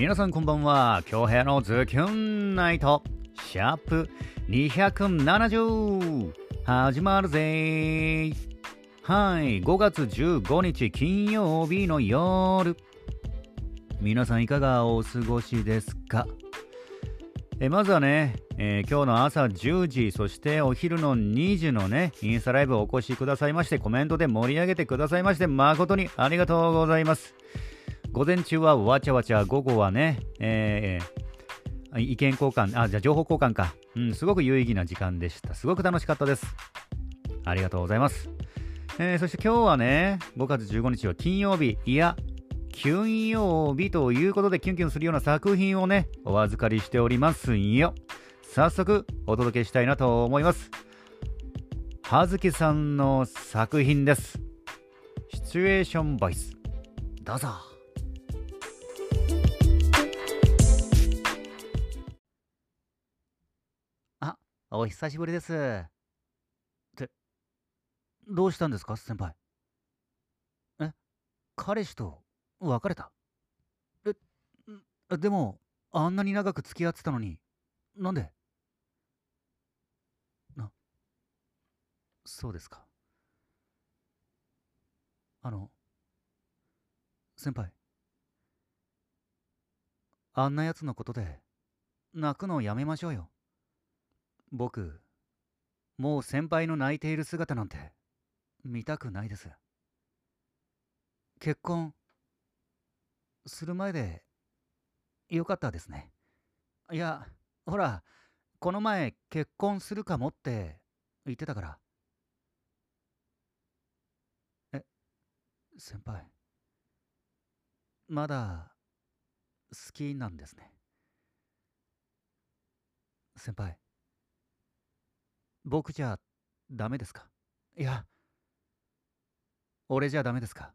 皆さんこんばんは。京平のズキュンナイト、シャープ270始まるぜはい、5月15日金曜日の夜。皆さんいかがお過ごしですか？えまずはね、えー今日の朝10時、そしてお昼の2時のね、インスタライブお越しくださいまして、コメントで盛り上げてくださいまして、誠にありがとうございます。午前中はわちゃわちゃ、午後はね、えー意見交換、あ、じゃあ情報交換か。うん、すごく有意義な時間でした。すごく楽しかったです。ありがとうございます。えーそして今日はね、5月15日は金曜日、いや、金曜日ということでキュンキュンするような作品をね、お預かりしておりますよ。早速お届けしたいなと思います。葉月さんの作品です。シチュエーションボイス。どうぞ。お久しぶりです。って、どうしたんですか、先輩？え、彼氏と別れた？え、でも、あんなに長く付き合ってたのに、なんで？な、そうですか。あの、先輩。あんな奴のことで、泣くのをやめましょうよ。僕、もう先輩の泣いている姿なんて、見たくないです。結婚、する前で、よかったですね。いや、ほら、この前結婚するかもって言ってたから。え、先輩。まだ好きなんですね。先輩。僕じゃダメですか？いや、俺じゃダメですか？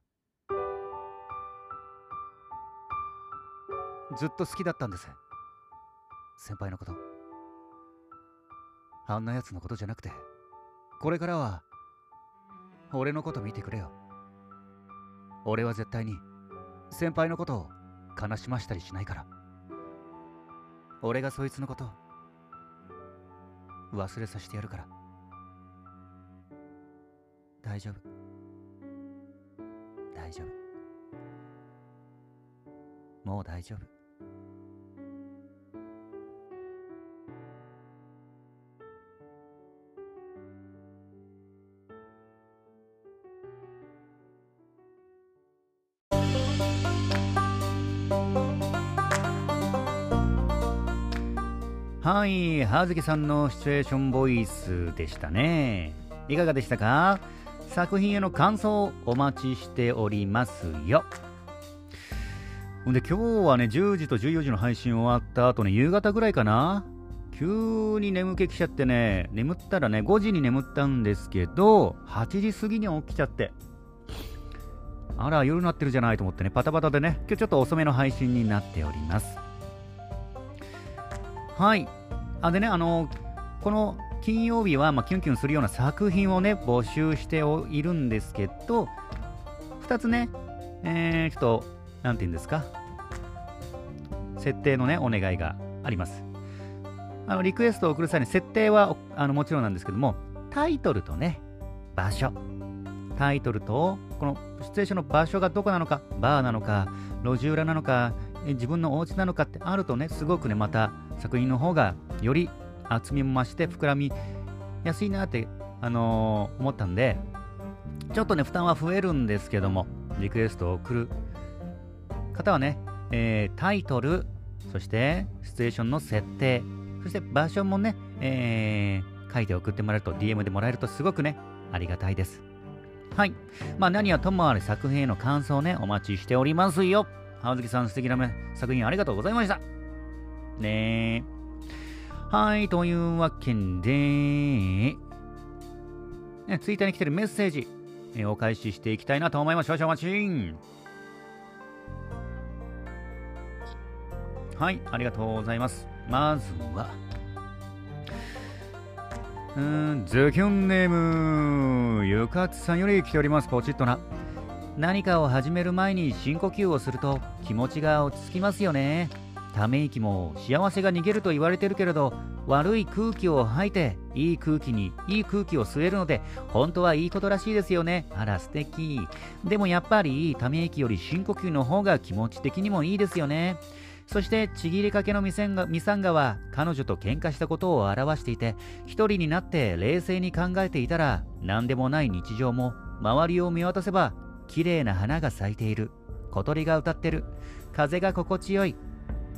ずっと好きだったんです。先輩のこと。あんな奴のことじゃなくて、これからは、俺のこと見てくれよ。俺は絶対に、先輩のことを悲しましたりしないから。俺がそいつのこと、忘れさせてやるから。大丈夫。大丈夫。もう大丈夫。はい、葉月さんのシチュエーションボイスでしたね。いかがでしたか？作品への感想をお待ちしておりますよ。ほんで今日はね、10時と14時の配信終わった後ね、夕方ぐらいかな急に眠気来ちゃってね、眠ったらね、5時に眠ったんですけど、8時過ぎに起きちゃって。あら、夜になってるじゃないと思ってね、パタパタでね、今日ちょっと遅めの配信になっております。はい。あ、でね、あの、この金曜日は、まあ、キュンキュンするような作品をね、募集しておいるんですけど、2つね、えー、ちょっと、なんて言うんですか、設定のね、お願いがあります。あの、リクエストを送る際に、設定はあのもちろんなんですけども、タイトルとね、場所。タイトルと、このシチュエーションの場所がどこなのか、バーなのか、路地裏なのか、自分のお家なのかってあるとね、すごくね、また作品の方がより厚みも増して膨らみやすいなって、あのー思ったんで、ちょっとね、負担は増えるんですけども、リクエストを送る方はね、えータイトル、そしてシチュエーションの設定、そして場所もね、えー書いて送ってもらえると、DM でもらえるとすごくね、ありがたいです。はい。まあ何はともあれ作品への感想をね、お待ちしておりますよ。葉月さん素敵な作品ありがとうございました。ねえ。はい、というわけで、ね、ツイッターに来てるメッセージ、えお返ししていきたいなと思います。少々お待ち。はい、ありがとうございます。まずは、うーん、ズキュンネーム、ゆかつさんより来ております。ポチッとな。何かを始める前に深呼吸をすると気持ちが落ち着きますよねため息も幸せが逃げると言われてるけれど悪い空気を吐いていい空気にいい空気を吸えるので本当はいいことらしいですよね。あら素敵。でもやっぱりため息より深呼吸の方が気持ち的にもいいですよね。そしてちぎりかけのミサンガミサンガは彼女と喧嘩したことを表していて一人になって冷静に考えていたら何でもない日常も周りを見渡せば綺麗な花が咲いている。小鳥が歌ってる。風が心地よい。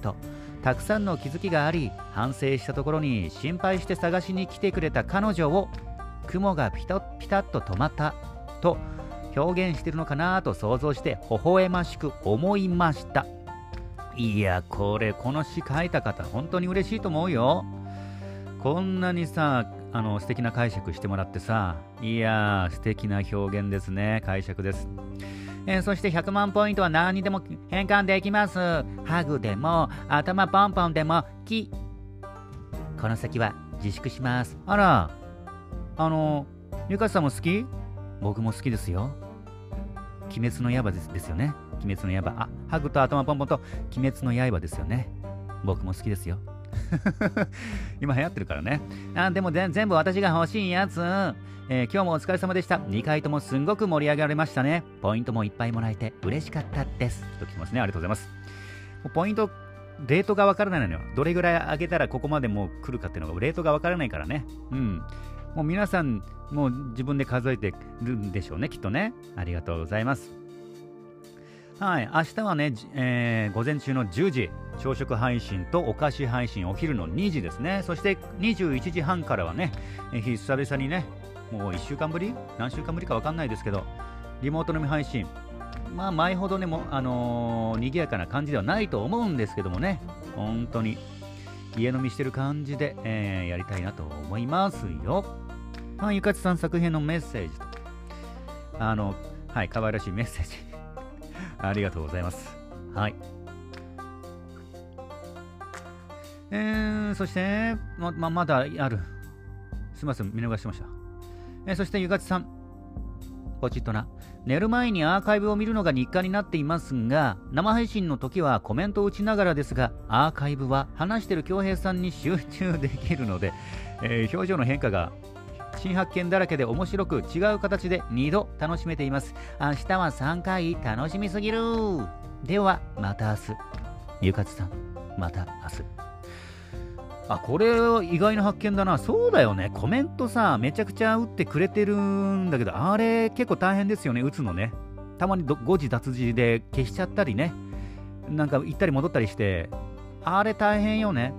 とたくさんの気づきがあり反省したところに心配して探しに来てくれた彼女を雲がピタピタッと止まったと表現してるのかなと想像して微笑ましく思いました。いやこれこの詩書いた方本当に嬉しいと思うよ。こんなにさあの素敵な解釈してもらってさいやー素敵な表現ですね解釈です。えー、そして100万ポイントは何にでも変換できます。ハグでも、頭ポンポンでも、き。この先は自粛します。あら、あの、ゆかさんも好き？僕も好きですよ。鬼滅の刃ですですよね。鬼滅の刃。あ、ハグと頭ポンポンと鬼滅の刃ですよね。僕も好きですよ。今流行ってるからね。あでも全部私が欲しいやつ。えー、今日もお疲れ様でした。2回ともすんごく盛り上げられましたね。ポイントもいっぱいもらえて嬉しかったです。と来てますね。ありがとうございます。ポイント、レートがわからないのよ。どれぐらい上げたらここまでもう来るかっていうのが、レートがわからないからね。うん。もう皆さん、もう自分で数えてるんでしょうね、きっとね。ありがとうございます。はい、明日はね、えー、午前中の10時、朝食配信とお菓子配信、お昼の2時ですね。そして21時半からはね、えー、久々にね、もう1週間ぶり？何週間ぶりか分かんないですけど、リモート飲み配信、まあ前ほどね、もあのー、賑やかな感じではないと思うんですけどもね、本当に家飲みしてる感じで、えー、やりたいなと思いますよ。まあ、ゆかちさん作品のメッセージと、あの、はい、可愛らしいメッセージ。ありがとうございます。はい。えー、そして、ま、ままだある。すみません、見逃してました。えー、そして、ゆかちさん。ポチッとな。寝る前にアーカイブを見るのが日課になっていますが、生配信の時はコメントを打ちながらですが、アーカイブは話してる恭平さんに集中できるので、えー、表情の変化が新発見だらけで面白く違う形で2度楽しめています。明日は3回楽しみすぎる。ではまた明日。ゆかつさんまた明日。あこれ意外な発見だな。そうだよね。コメントさめちゃくちゃ打ってくれてるんだけどあれ結構大変ですよね。打つのね。たまに誤字脱字で消しちゃったりね。なんか行ったり戻ったりして。あれ大変よね。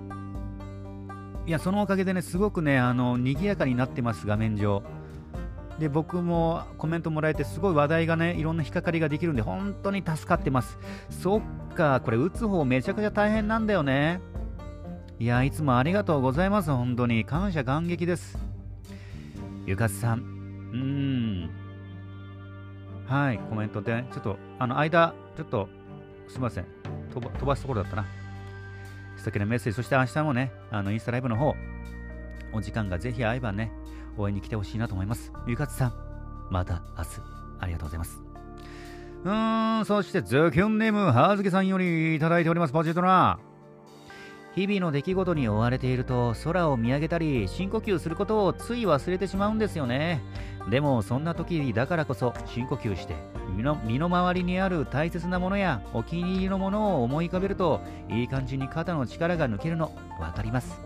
いや、そのおかげでね、すごくね、あの、賑やかになってます、画面上。で、僕もコメントもらえて、すごい話題がね、いろんな引っかかりができるんで、本当に助かってます。そっか、これ打つ方めちゃくちゃ大変なんだよね。いや、いつもありがとうございます、本当に。感謝感激です。ゆかすさん、うーん。はい、コメントで、ちょっと、あの、間、ちょっと、すみません。飛ばすところだったな。先のメッセージ、そして明日もね、あのインスタライブの方、お時間がぜひ合えばね、応援に来てほしいなと思います。ゆかつさん、また明日、ありがとうございます。うーん、そしてズキュンネーム、はずけさんよりいただいております、ポジトラ。日々の出来事に追われていると空を見上げたり深呼吸することをつい忘れてしまうんですよね。でもそんな時だからこそ深呼吸して身の身の回りにある大切なものやお気に入りのものを思い浮かべるといい感じに肩の力が抜けるの分かります。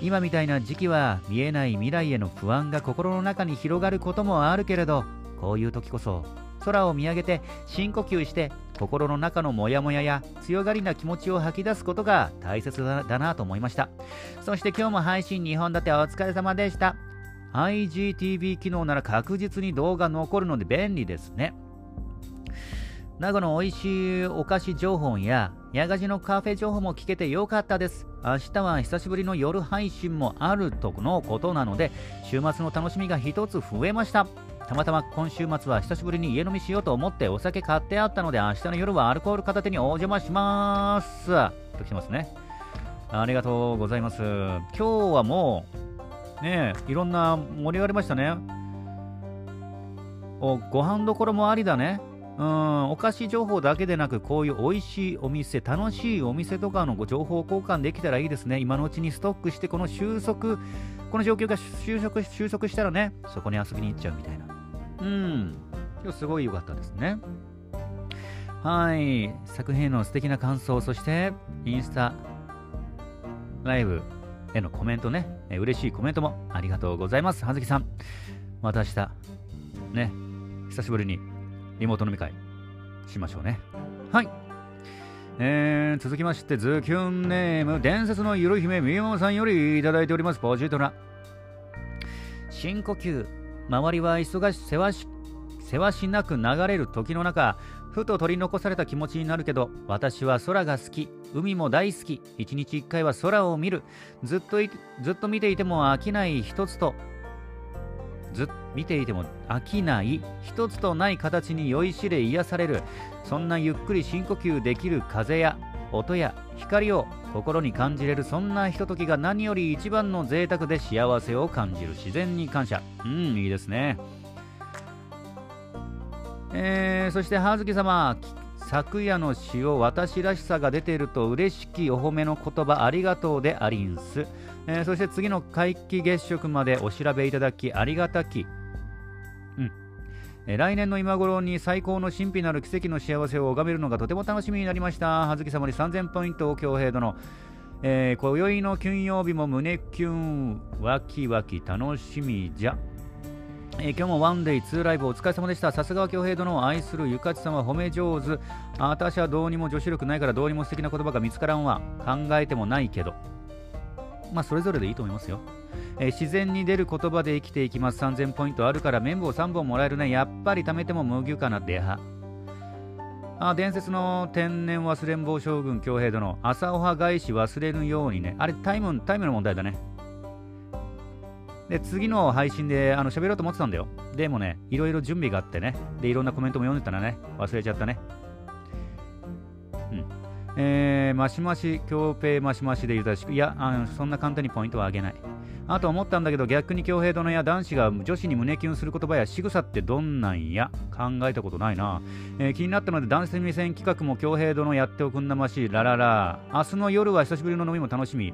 今みたいな時期は見えない未来への不安が心の中に広がることもあるけれどこういう時こそ空を見上げて深呼吸して心の中のモヤモヤや強がりな気持ちを吐き出すことが大切だなと思いましたそして今日も配信2本立てお疲れ様でした IGTV 機能なら確実に動画残るので便利ですね名護の美味しいお菓子情報や、矢賀寺のカフェ情報も聞けてよかったです。明日は久しぶりの夜配信もあるとのことなので、週末の楽しみが一つ増えました。たまたま今週末は久しぶりに家飲みしようと思ってお酒買ってあったので明日の夜はアルコール片手にお邪魔します。と来てますね。ありがとうございます。今日はもう、ねいろんな盛り上がりましたね。お、ご飯どころもありだね。うんお菓子情報だけでなくこういう美味しいお店楽しいお店とかのご情報交換できたらいいですね今のうちにストックしてこの収束この状況が収束収束したらねそこに遊びに行っちゃうみたいなうん。今日すごい良かったですね。はい。作品への素敵な感想そしてインスタライブへのコメントね、え嬉しいコメントもありがとうございます。葉月さん。また明日ね。久しぶりにリモート飲み会しましょうね。はい。えー、続きまして、ズキュンネーム、伝説のゆる姫みよさんよりいただいております、ポジトラ。深呼吸、周りは忙し、世話し、世話しなく流れる時の中、ふと取り残された気持ちになるけど、私は空が好き、海も大好き、一日一回は空を見る、ずっとずっと見ていても飽きない一つと、ずっと見ていても飽きない一つとない形に酔いしれ癒される。そんなゆっくり深呼吸できる風や音や光を心に感じれるそんなひとときが何より一番の贅沢で幸せを感じる自然に感謝。うんいいですね。えー、そして葉月様昨夜の詩を私らしさが出ていると嬉しきお褒めの言葉ありがとうでありんす、えー、そして次の皆既月食までお調べいただきありがたき。来年の今頃に最高の神秘なる奇跡の幸せを拝めるのがとても楽しみになりました。葉月様に3000ポイントを強兵殿。えー、今宵の金曜日も胸キュン、ワキワキ楽しみじゃ。えー、今日もワンデイツーライブお疲れ様でした。さすがは京平殿を愛するゆかちさんは褒め上手。あ私はどうにも女子力ないからどうにも素敵な言葉が見つからんわ。考えてもないけど。まあ、それぞれでいいと思いますよ。えー、自然に出る言葉で生きていきます。3000ポイントあるから綿棒3本もらえるね。やっぱり貯めても麦かな、では。あ伝説の天然忘れん坊将軍京平殿、朝おは返し忘れぬようにね。あれ、タイム、タイムの問題だね。で、次の配信であの喋ろうと思ってたんだよ。でもね、いろいろ準備があってね。で、いろんなコメントも読んでたらね、忘れちゃったね。うん。えー、マシマシ、強兵マシマシで言うたらしく、いやあの、そんな簡単にポイントはあげない。あと思ったんだけど逆に恭平殿や男子が女子に胸キュンする言葉や仕草ってどんなんや考えたことないな、えー、気になったので男性目線企画も恭平殿やっておくんなましラララ。明日の夜は久しぶりの飲みも楽しみ。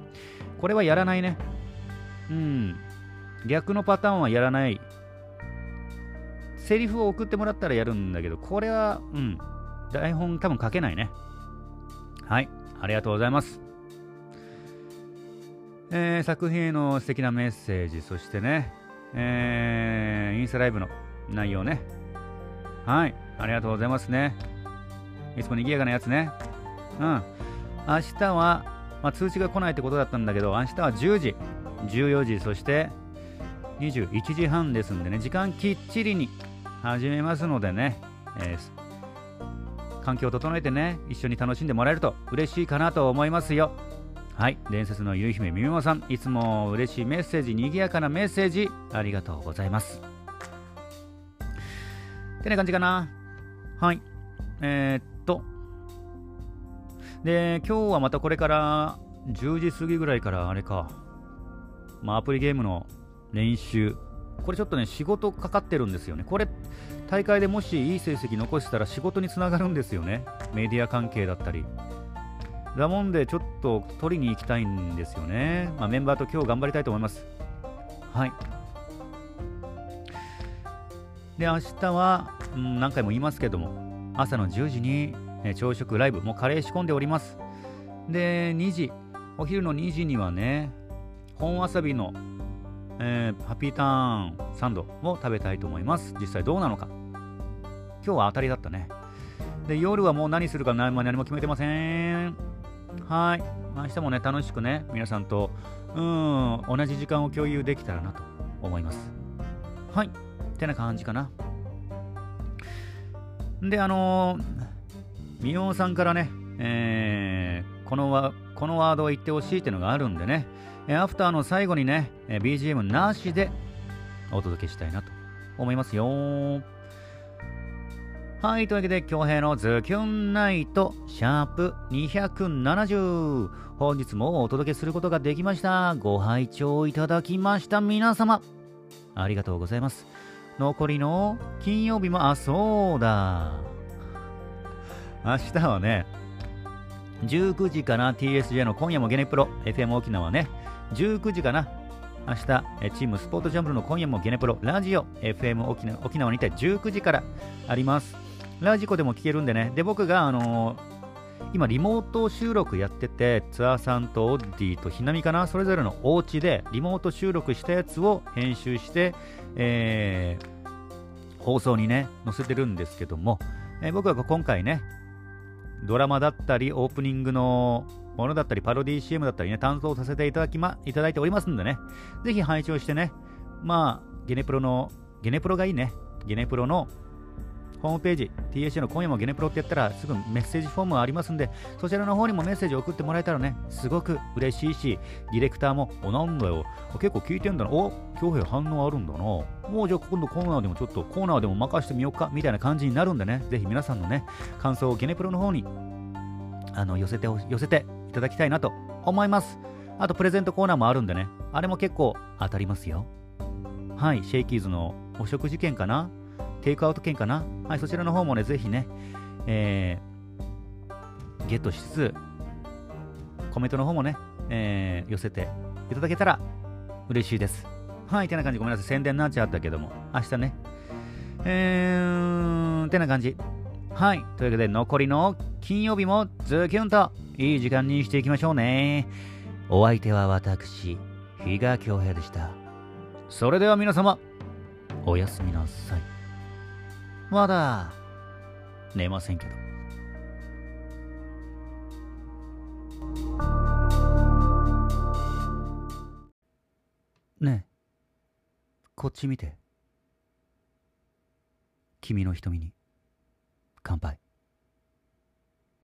これはやらないね。うん。逆のパターンはやらない。セリフを送ってもらったらやるんだけどこれはうん。台本多分書けないね。はい。ありがとうございます。えー、作品への素敵なメッセージ、そしてね、えー、インスタライブの内容ね。はい、ありがとうございますね。いつも賑やかなやつね。うん。明日は、まあ、通知が来ないってことだったんだけど、明日は10時、14時、そして21時半ですんでね、時間きっちりに始めますのでね、えー、環境を整えてね、一緒に楽しんでもらえると嬉しいかなと思いますよ。はい、伝説のゆい姫みみもさん、いつも嬉しいメッセージ、賑やかなメッセージ、ありがとうございます。ってな感じかな。はい。えー、っと。で、今日はまたこれから10時過ぎぐらいからあれか、まあ、アプリゲームの練習。これちょっとね、仕事かかってるんですよね。これ、大会でもしいい成績残したら仕事につながるんですよね。メディア関係だったり。だもんでちょっと取りに行きたいんですよね。まあ、メンバーと今日頑張りたいと思います。はい。で、明日は、うん、何回も言いますけども、朝の10時に、え朝食ライブ、もうカレー仕込んでおります。で、2時、お昼の2時にはね、本わさびの、えー、ハピーターンサンドを食べたいと思います。実際どうなのか。今日は当たりだったね。で、夜はもう何するか何も決めてません。はい。明日もね、楽しくね、皆さんと、うん、同じ時間を共有できたらなと思います。はい。ってな感じかな。で、あのー、みおさんからね、えー、このワこのワードを言ってほしいっていうのがあるんでね、えアフターの最後にね、え BGM なしでお届けしたいなと思いますよ。はい、というわけで、京平のズキュンナイト、シャープ270。本日もお届けすることができました。ご拝聴いただきました皆様。ありがとうございます。残りの金曜日も、あ、そうだ。明日はね、19時かな、TSJ の今夜もゲネプロ、FM 沖縄ね、19時かな、明日、チームスポーツジャンブルの今夜もゲネプロ、ラジオ、FM 沖縄にて19時からあります。ラジコでも聞けるんでね、で、僕が、あのー今リモート収録やっててツアーさんとオッディとひなみかなそれぞれのお家でリモート収録したやつを編集して、えー、放送にね載せてるんですけども、えー、僕は今回ねドラマだったりオープニングのものだったりパロディ CM だったりね担当させていただきまいただいておりますんでね。ぜひ拝聴してねまあゲネプロのゲネプロがいいね。ゲネプロのホームページ、TAC の今夜もゲネプロってやったらすぐメッセージフォームありますんで、そちらの方にもメッセージ送ってもらえたらね、すごく嬉しいし、ディレクターも、お、なんだよ、結構聞いてんだな、お、京平反応あるんだな、もうじゃあ今度コーナーでもちょっとコーナーでも任してみようか、みたいな感じになるんでね、ぜひ皆さんのね、感想をゲネプロの方にあの寄せて寄せていただきたいなと思います。あとプレゼントコーナーもあるんでね、あれも結構当たりますよ。はい、シェイキーズのお食事券かな。テイクアウト券かな？はい、そちらの方もね、ぜひね、えー、ゲットしつつ、コメントの方もね、えー、寄せていただけたら嬉しいです。はい、てな感じ、ごめんなさい、宣伝になっちゃったけども、明日ね、えー、てな感じ。はい、というわけで、残りの金曜日もズキュンといい時間にしていきましょうね。お相手は私、比嘉恭平でした。それでは皆様、おやすみなさい。まだ。寝ませんけど。ねえ。こっち見て。君の瞳に。乾杯。